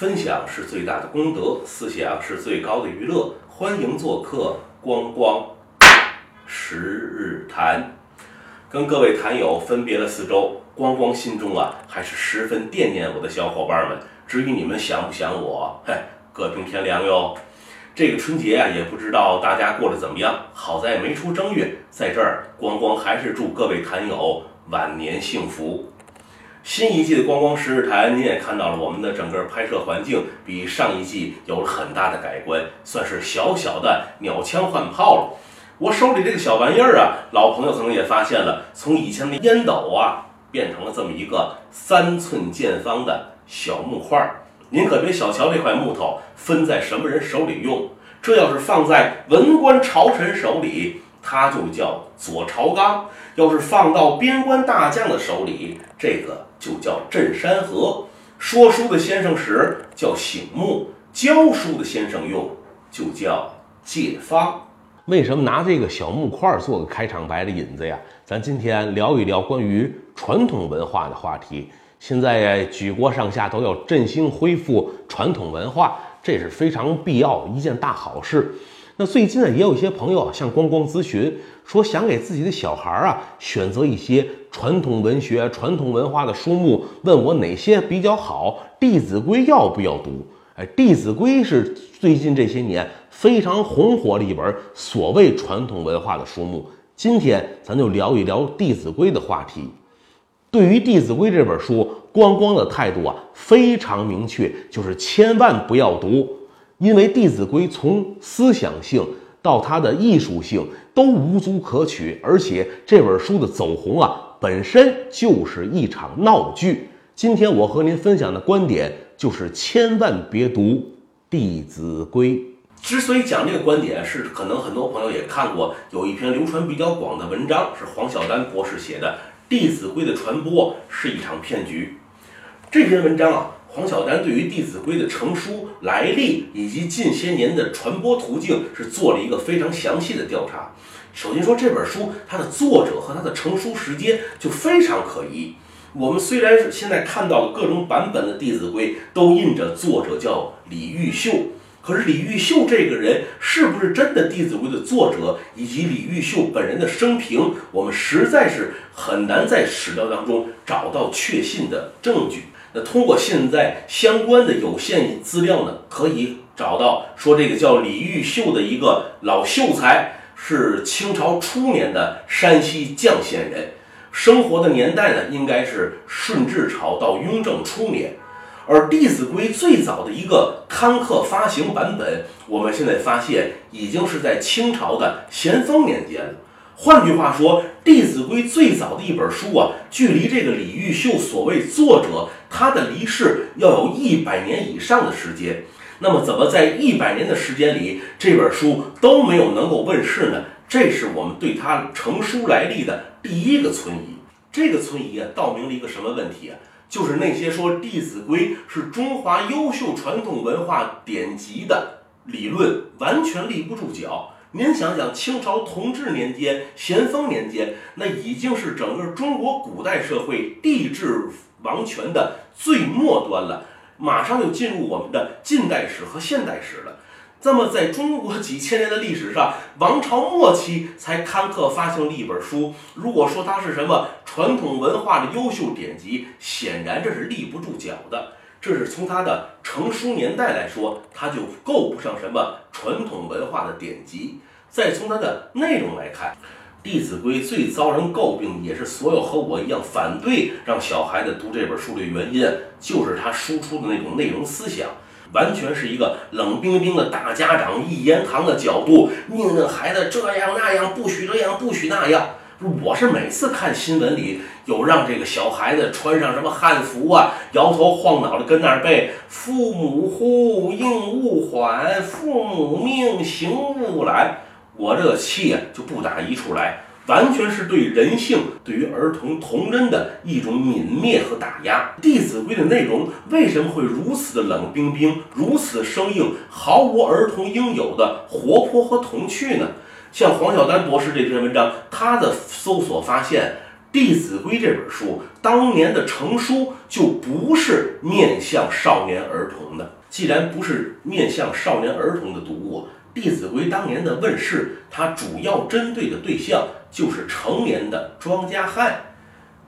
分享是最大的功德，思想是最高的娱乐。欢迎做客光光十日谈。跟各位坛友分别了四周，光光心中啊还是十分惦念我的小伙伴们。至于你们想不想我，嘿，各凭天良哟。这个春节啊，也不知道大家过得怎么样。好在没出正月，在这儿光光还是祝各位坛友晚年幸福。新一季的《光光十日谈》，您也看到了，我们的整个拍摄环境比上一季有了很大的改观，算是小小的鸟枪换炮了。我手里这个小玩意儿啊，老朋友可能也发现了，从以前的烟斗啊，变成了这么一个三寸见方的小木块。您可别小瞧这块木头，分在什么人手里用，这要是放在文官朝臣手里，它就叫左朝纲；要是放到边关大将的手里，这个就叫镇山河。说书的先生使叫醒目，教书的先生用就叫借方。为什么拿这个小木块做个开场白的引子呀？咱今天聊一聊关于传统文化的话题。现在举国上下都要振兴恢复传统文化，这是非常必要一件大好事。那最近呢，也有一些朋友向光光咨询，说想给自己的小孩啊选择一些传统文学、传统文化的书目，问我哪些比较好，《弟子规》要不要读？哎，《弟子规》是最近这些年非常红火的一本所谓传统文化的书目。今天咱就聊一聊《弟子规》的话题。对于《弟子规》这本书，光光的态度啊非常明确，就是千万不要读，因为《弟子规》从思想性到它的艺术性都无足可取，而且这本书的走红啊本身就是一场闹剧。今天我和您分享的观点就是千万别读《弟子规》。之所以讲这个观点，是可能很多朋友也看过，有一篇流传比较广的文章，是黄晓丹博士写的。《弟子规》的传播是一场骗局。这篇文章啊，黄晓丹对于《弟子规》的成书来历以及近些年的传播途径是做了一个非常详细的调查。首先说这本书，它的作者和它的成书时间就非常可疑。我们虽然是现在看到的各种版本的《弟子规》都印着作者叫李毓秀。可是李毓秀这个人是不是真的《弟子规》的作者，以及李毓秀本人的生平，我们实在是很难在史料当中找到确信的证据。那通过现在相关的有限资料呢，可以找到说这个叫李毓秀的一个老秀才，是清朝初年的山西绛县人，生活的年代呢应该是顺治朝到雍正初年。而《弟子规》最早的一个刊刻发行版本，我们现在发现已经是在清朝的咸丰年间了。换句话说，《弟子规》最早的一本书啊，距离这个李毓秀所谓作者他的离世要有一百年以上的时间。那么，怎么在一百年的时间里，这本书都没有能够问世呢？这是我们对他成书来历的第一个存疑。这个存疑啊，道明了一个什么问题啊？就是那些说《弟子规》是中华优秀传统文化典籍的理论，完全立不住脚。您想想，清朝同治年间、咸丰年间，那已经是整个中国古代社会帝制王权的最末端了，马上就进入我们的近代史和现代史了。那么，在中国几千年的历史上，王朝末期才刊刻发行了一本书。如果说它是什么传统文化的优秀典籍，显然这是立不住脚的。这是从它的成书年代来说，它就够不上什么传统文化的典籍。再从它的内容来看，《弟子规》最遭人诟病，也是所有和我一样反对让小孩子读这本书的原因，就是它输出的那种内容思想。完全是一个冷冰冰的大家长一言堂的角度，命令孩子这样那样，不许这样，不许那样。我是每次看新闻里有让这个小孩子穿上什么汉服啊，摇头晃脑的跟那儿背“父母呼，应勿缓；父母命，行勿懒”，我这个气啊就不打一处来。完全是对人性、对于儿童童真的一种泯灭和打压。《弟子规》的内容为什么会如此的冷冰冰、如此生硬，毫无儿童应有的活泼和童趣呢？像黄晓丹博士这篇文章，他的搜索发现，弟子规》这本书当年的成书就不是面向少年儿童的。既然不是面向少年儿童的读物，《弟子规》当年的问世，它主要针对的对象就是成年的庄稼汉。《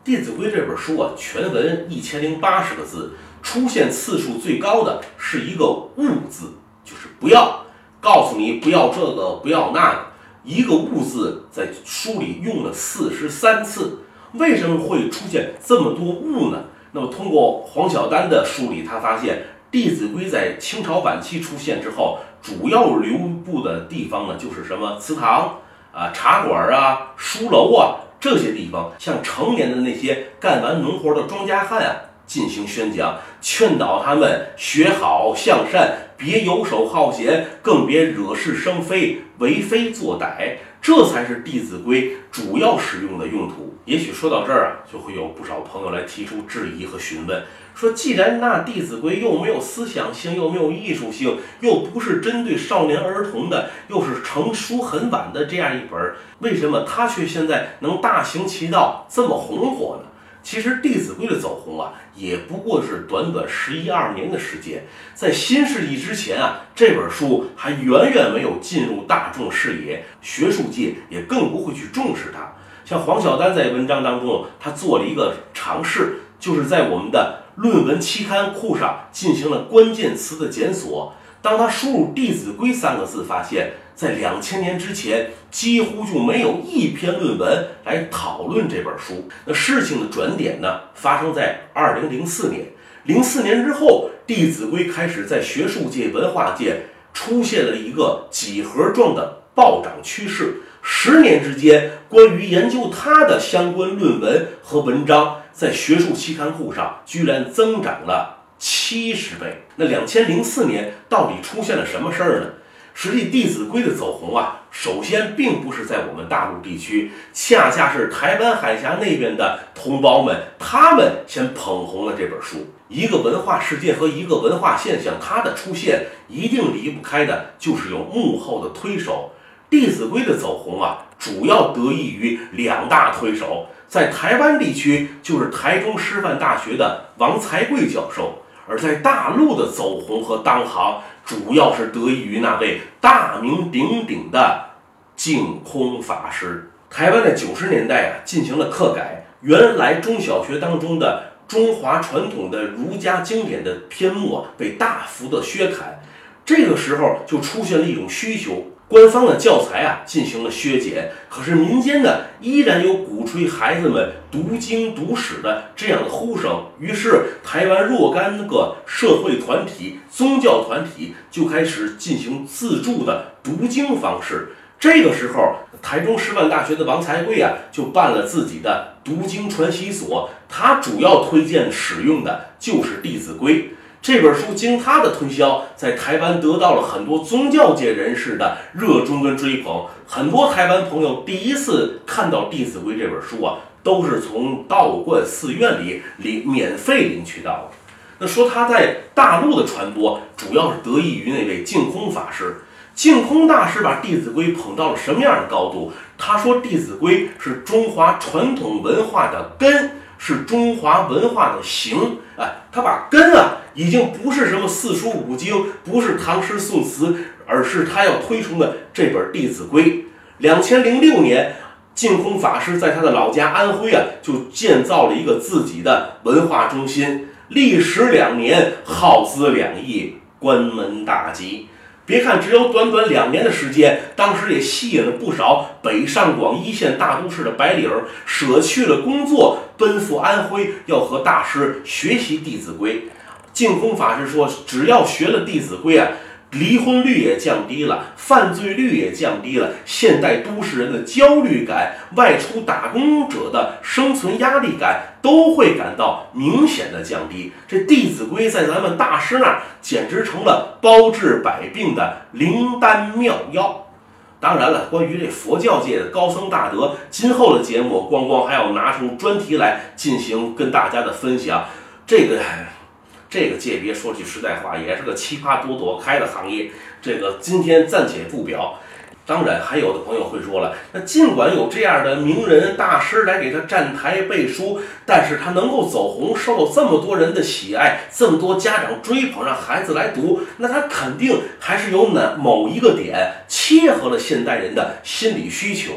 弟子规》这本书啊，全文一千零八十个字，出现次数最高的是一个“勿”字，就是不要，告诉你不要这个，不要那个。一个“勿”字在书里用了四十三次。为什么会出现这么多“勿”呢？那么通过黄晓丹的梳理，他发现。《弟子规》在清朝晚期出现之后，主要流布的地方呢，就是什么祠堂啊、茶馆啊、书楼啊这些地方，像成年的那些干完农活的庄稼汉啊进行宣讲，劝导他们学好向善，别游手好闲，更别惹是生非、为非作歹。这才是《弟子规》主要使用的用途。也许说到这儿啊，就会有不少朋友来提出质疑和询问，说既然那《弟子规》又没有思想性，又没有艺术性，又不是针对少年儿童的，又是成书很晚的这样一本，为什么它却现在能大行其道，这么红火呢？其实《弟子规》的走红啊，也不过是短短十一二年的时间。在新世纪之前啊，这本书还远远没有进入大众视野，学术界也更不会去重视它。像黄晓丹在文章当中，他做了一个尝试，就是在我们的论文期刊库上进行了关键词的检索。当他输入“弟子规”三个字，发现。在两千年之前，几乎就没有一篇论文来讨论这本书。那事情的转点呢，发生在二零零四年。零四年之后，《弟子规》开始在学术界、文化界出现了一个几何状的暴涨趋势。十年之间，关于研究它的相关论文和文章，在学术期刊库上居然增长了七十倍。那两千零四年到底出现了什么事儿呢？实际《弟子规》的走红啊，首先并不是在我们大陆地区，恰恰是台湾海峡那边的同胞们，他们先捧红了这本书。一个文化事件和一个文化现象，它的出现一定离不开的就是有幕后的推手。《弟子规》的走红啊，主要得益于两大推手，在台湾地区就是台中师范大学的王才贵教授，而在大陆的走红和当行。主要是得益于那位大名鼎鼎的净空法师。台湾在九十年代啊进行了课改，原来中小学当中的中华传统的儒家经典的篇目啊被大幅的削砍，这个时候就出现了一种需求。官方的教材啊进行了削减，可是民间呢依然有鼓吹孩子们读经读史的这样的呼声。于是，台湾若干个社会团体、宗教团体就开始进行自助的读经方式。这个时候，台中师范大学的王才贵啊就办了自己的读经传习所，他主要推荐使用的就是《弟子规》。这本书经他的推销，在台湾得到了很多宗教界人士的热衷跟追捧。很多台湾朋友第一次看到《弟子规》这本书啊，都是从道观寺院里领免费领取到的。那说他在大陆的传播，主要是得益于那位净空法师。净空大师把《弟子规》捧到了什么样的高度？他说，《弟子规》是中华传统文化的根，是中华文化的形。哎，他把根啊。已经不是什么四书五经，不是唐诗宋词，而是他要推崇的这本《弟子规》。两千零六年，净空法师在他的老家安徽啊，就建造了一个自己的文化中心，历时两年，耗资两亿，关门大吉。别看只有短短两年的时间，当时也吸引了不少北上广一线大都市的白领儿，舍去了工作，奔赴安徽，要和大师学习《弟子规》。净空法师说：“只要学了《弟子规》啊，离婚率也降低了，犯罪率也降低了，现代都市人的焦虑感、外出打工者的生存压力感都会感到明显的降低。这《弟子规》在咱们大师那儿简直成了包治百病的灵丹妙药。当然了，关于这佛教界的高僧大德，今后的节目光光还要拿出专题来进行跟大家的分享。这个。”这个界别说句实在话，也是个奇葩多多开的行业。这个今天暂且不表。当然，还有的朋友会说了，那尽管有这样的名人大师来给他站台背书，但是他能够走红，受到这么多人的喜爱，这么多家长追捧，让孩子来读，那他肯定还是有哪某一个点切合了现代人的心理需求。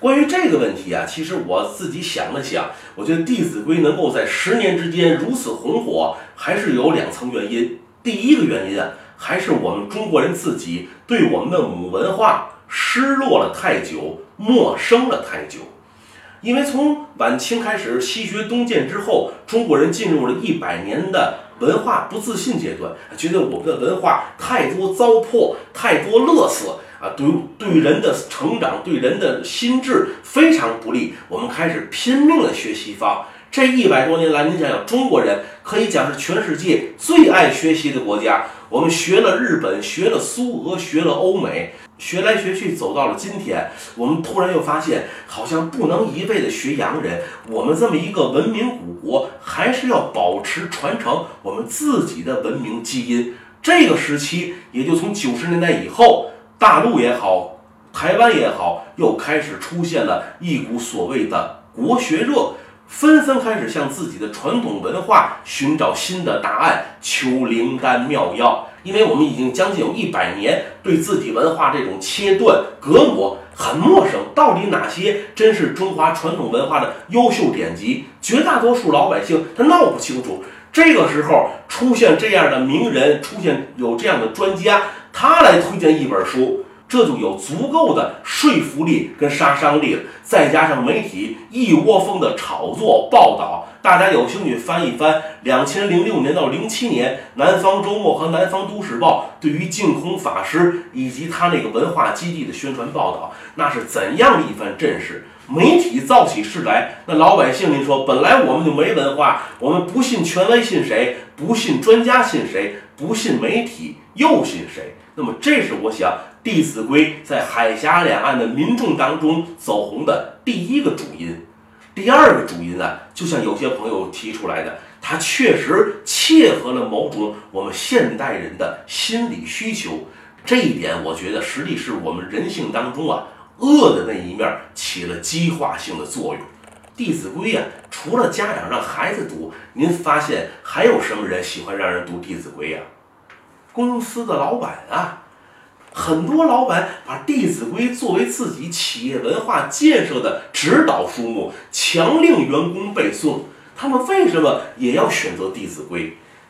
关于这个问题啊，其实我自己想了想，我觉得《弟子规》能够在十年之间如此红火，还是有两层原因。第一个原因啊，还是我们中国人自己对我们的母文化。失落了太久，陌生了太久，因为从晚清开始，西学东渐之后，中国人进入了一百年的文化不自信阶段，觉得我们的文化太多糟粕，太多乐色啊，对对人的成长，对人的心智非常不利。我们开始拼命的学西方。这一百多年来，您想想，中国人可以讲是全世界最爱学习的国家。我们学了日本，学了苏俄，学了欧美。学来学去，走到了今天，我们突然又发现，好像不能一味的学洋人。我们这么一个文明古国，还是要保持传承我们自己的文明基因。这个时期，也就从九十年代以后，大陆也好，台湾也好，又开始出现了一股所谓的国学热，纷纷开始向自己的传统文化寻找新的答案，求灵丹妙药。因为我们已经将近有一百年对自己文化这种切断、隔膜很陌生，到底哪些真是中华传统文化的优秀典籍？绝大多数老百姓他闹不清楚。这个时候出现这样的名人，出现有这样的专家，他来推荐一本书。这就有足够的说服力跟杀伤力了，再加上媒体一窝蜂的炒作报道，大家有兴趣翻一翻，两千零六年到零七年，《南方周末》和《南方都市报》对于净空法师以及他那个文化基地的宣传报道，那是怎样的一番阵势？媒体造起势来，那老百姓，您说，本来我们就没文化，我们不信权威信谁？不信专家信谁？不信媒体又信谁？那么，这是我想。《弟子规》在海峡两岸的民众当中走红的第一个主因，第二个主因呢，就像有些朋友提出来的，它确实切合了某种我们现代人的心理需求。这一点，我觉得实际是我们人性当中啊恶的那一面起了激化性的作用。《弟子规》呀，除了家长让孩子读，您发现还有什么人喜欢让人读《弟子规》呀？公司的老板啊。很多老板把《弟子规》作为自己企业文化建设的指导书目，强令员工背诵。他们为什么也要选择《弟子规》？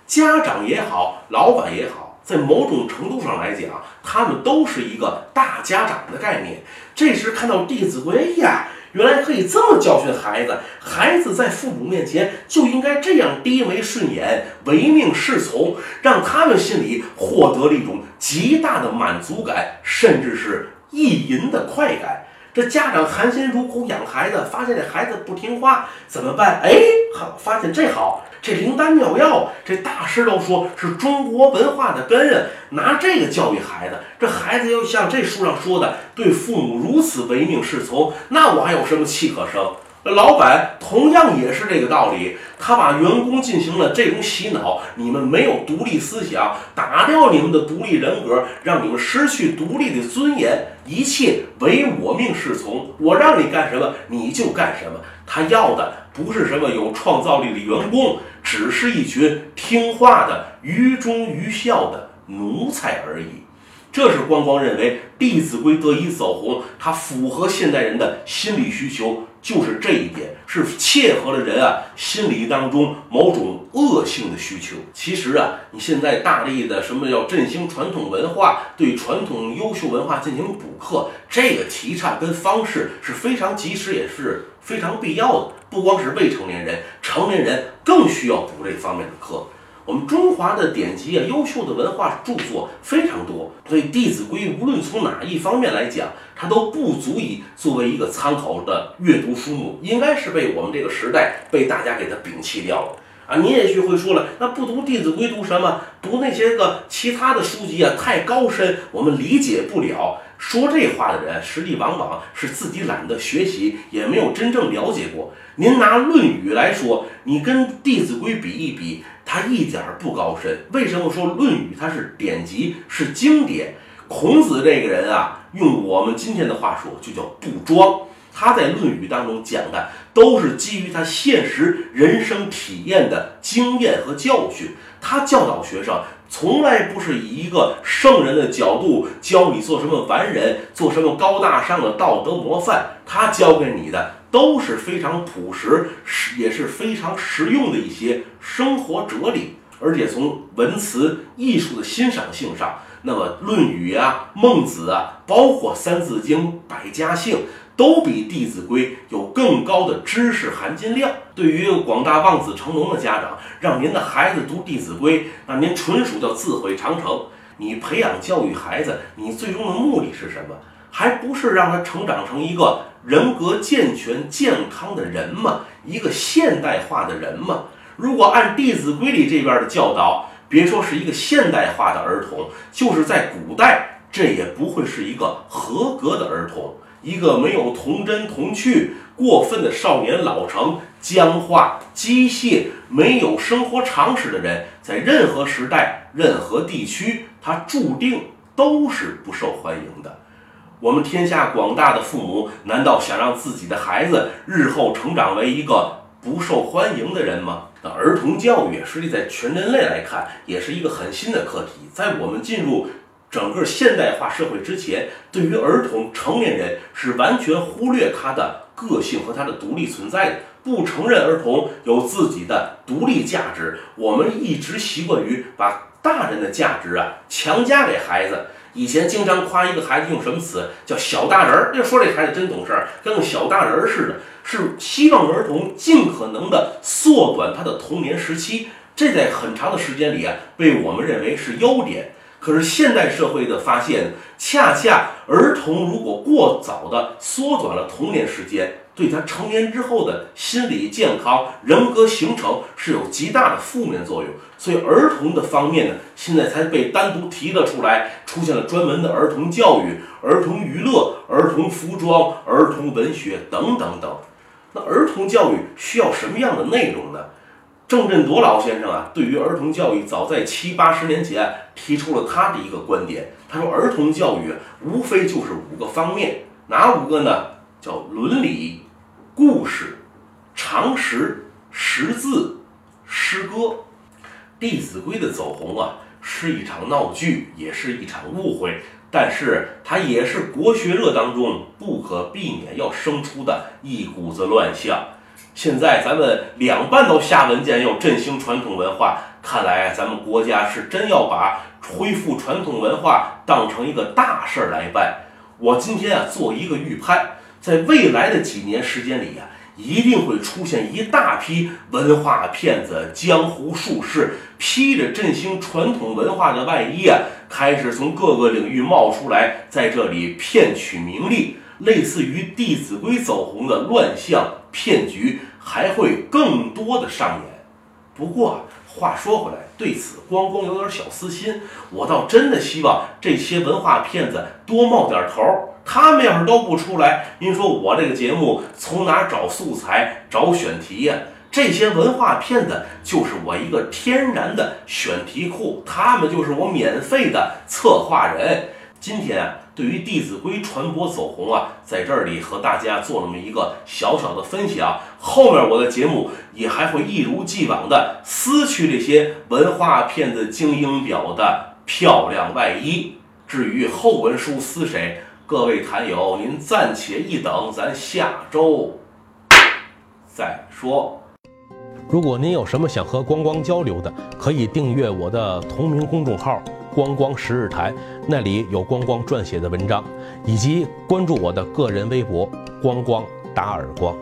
家长也好，老板也好，在某种程度上来讲，他们都是一个大家长的概念。这时看到《弟子规》，呀！原来可以这么教训孩子，孩子在父母面前就应该这样低眉顺眼、唯命是从，让他们心里获得了一种极大的满足感，甚至是意淫的快感。这家长含辛茹苦养孩子，发现这孩子不听话，怎么办？哎，好，发现这好。这灵丹妙药，这大师都说是中国文化的根啊！拿这个教育孩子，这孩子要像这书上说的，对父母如此唯命是从，那我还有什么气可生？老板同样也是这个道理，他把员工进行了这种洗脑，你们没有独立思想，打掉你们的独立人格，让你们失去独立的尊严，一切唯我命是从，我让你干什么你就干什么。他要的不是什么有创造力的员工。只是一群听话的愚忠愚孝的奴才而已，这是光光认为《弟子规》得以走红，它符合现代人的心理需求，就是这一点是切合了人啊心理当中某种恶性的需求。其实啊，你现在大力的什么要振兴传统文化，对传统优秀文化进行补课，这个提倡跟方式是非常及时，也是非常必要的。不光是未成年人，成年人更需要补这方面的课。我们中华的典籍啊，优秀的文化著作非常多，所以《弟子规》无论从哪一方面来讲，它都不足以作为一个参考的阅读书目，应该是被我们这个时代被大家给它摒弃掉了啊！你也许会说了，那不读《弟子规》读什么？读那些个其他的书籍啊，太高深，我们理解不了。说这话的人，实际往往是自己懒得学习，也没有真正了解过。您拿《论语》来说，你跟《弟子规》比一比，它一点儿不高深。为什么说《论语》它是典籍，是经典？孔子这个人啊，用我们今天的话说，就叫不装。他在《论语》当中讲的都是基于他现实人生体验的经验和教训。他教导学生，从来不是以一个圣人的角度教你做什么完人，做什么高大上的道德模范。他教给你的都是非常朴实，是也是非常实用的一些生活哲理。而且从文辞艺术的欣赏性上，那么《论语》啊、孟子啊，包括《三字经》《百家姓》。都比《弟子规》有更高的知识含金量。对于广大望子成龙的家长，让您的孩子读《弟子规》，那您纯属叫自毁长城。你培养教育孩子，你最终的目的是什么？还不是让他成长成一个人格健全、健康的人吗？一个现代化的人吗？如果按《弟子规》里这边的教导，别说是一个现代化的儿童，就是在古代，这也不会是一个合格的儿童。一个没有童真童趣、过分的少年老成、僵化机械、没有生活常识的人，在任何时代、任何地区，他注定都是不受欢迎的。我们天下广大的父母，难道想让自己的孩子日后成长为一个不受欢迎的人吗？那儿童教育，实际在全人类来看，也是一个很新的课题。在我们进入整个现代化社会之前，对于儿童、成年人是完全忽略他的个性和他的独立存在的，不承认儿童有自己的独立价值。我们一直习惯于把大人的价值啊强加给孩子。以前经常夸一个孩子用什么词，叫小大人儿。要说这孩子真懂事儿，跟个小大人儿似的，是希望儿童尽可能的缩短他的童年时期。这在很长的时间里啊，被我们认为是优点。可是现代社会的发现，恰恰儿童如果过早的缩短了童年时间，对他成年之后的心理健康、人格形成是有极大的负面作用。所以儿童的方面呢，现在才被单独提了出来，出现了专门的儿童教育、儿童娱乐、儿童服装、儿童文学等等等。那儿童教育需要什么样的内容呢？郑振铎老先生啊，对于儿童教育，早在七八十年前提出了他的一个观点。他说，儿童教育无非就是五个方面，哪五个呢？叫伦理、故事、常识、识字、诗歌。《弟子规》的走红啊，是一场闹剧，也是一场误会，但是它也是国学热当中不可避免要生出的一股子乱象。现在咱们两半都下文件要振兴传统文化，看来咱们国家是真要把恢复传统文化当成一个大事儿来办。我今天啊做一个预判，在未来的几年时间里呀，一定会出现一大批文化骗子、江湖术士，披着振兴传统文化的外衣啊，开始从各个领域冒出来，在这里骗取名利。类似于《弟子规》走红的乱象骗局还会更多的上演。不过话说回来，对此光光有点小私心，我倒真的希望这些文化骗子多冒点头。他们要是都不出来，您说我这个节目从哪找素材、找选题呀？这些文化骗子就是我一个天然的选题库，他们就是我免费的策划人。今天啊。对于《弟子规》传播走红啊，在这里和大家做那么一个小小的分享。后面我的节目也还会一如既往的撕去这些文化骗子精英表的漂亮外衣。至于后文书撕谁，各位坛友您暂且一等，咱下周再说。如果您有什么想和光光交流的，可以订阅我的同名公众号。光光十日台，那里有光光撰写的文章，以及关注我的个人微博“光光打耳光”。